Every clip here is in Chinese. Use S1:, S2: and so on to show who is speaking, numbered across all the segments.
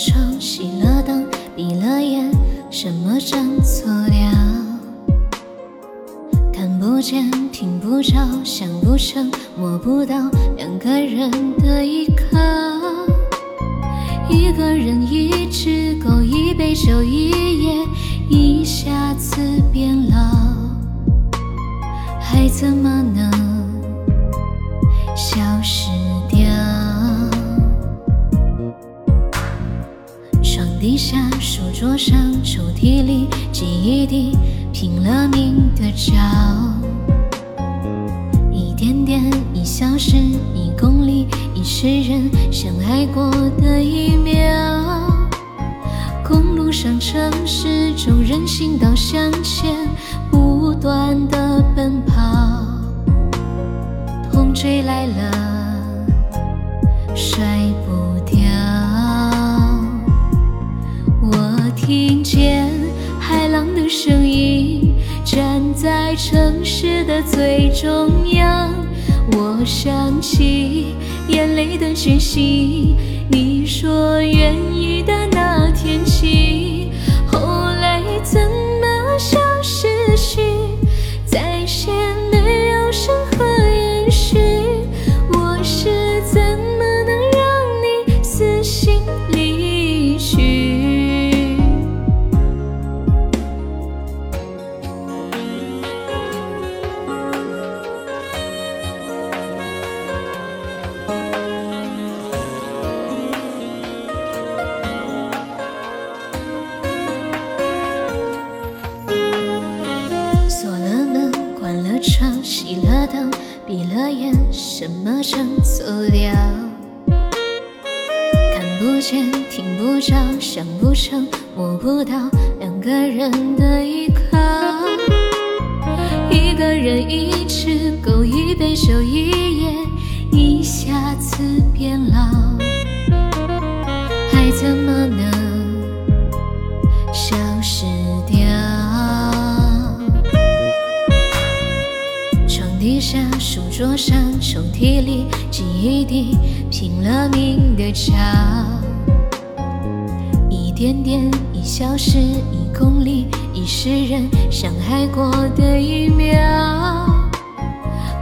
S1: 床，熄了灯，闭了眼，什么站错了？看不见，听不着，想不成，摸不到，两个人的依靠。一个人，一只狗，一杯酒，一夜，一下子变老，还怎么能消失地？下、书桌上、抽屉里，记忆里拼了命的找，一点点，一小时，一公里，一世人相爱过的一秒。公路上、城市中，人行道向前不断的奔跑，痛追来了，声音，站在城市的最中央。我想起眼泪的讯息，你说愿意闭了眼，什么真错了？看不见，听不着，想不成，摸不到，两个人的依靠。一个人，一只狗，一杯酒，一夜，一下子变老，下、书桌上、抽屉里，记忆里拼了命的找，一点点，一小时，一公里，一世人伤害过的一秒。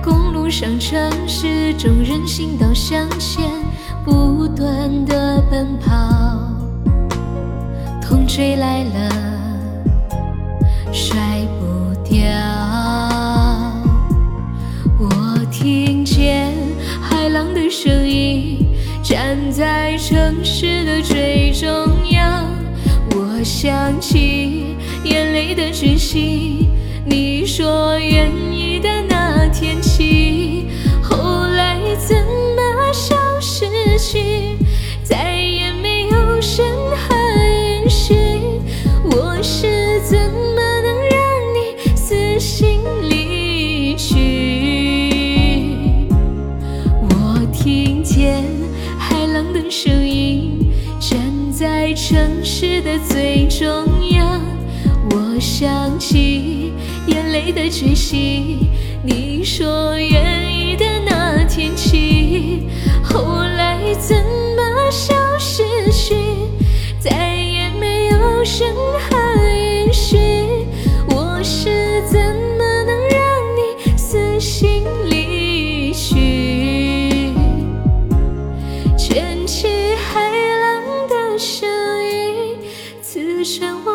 S1: 公路上、城市中，人行道向前不断的奔跑，痛追来了，声音，站在城市的最中央。我想起眼泪的讯息，你说在城市的最中央。我想起眼泪的决心，你说愿意的那天起，后来怎么消失去，再也没有声音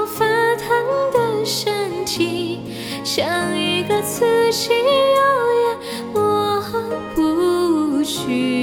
S1: 发烫的身体像一个刺青永远抹不去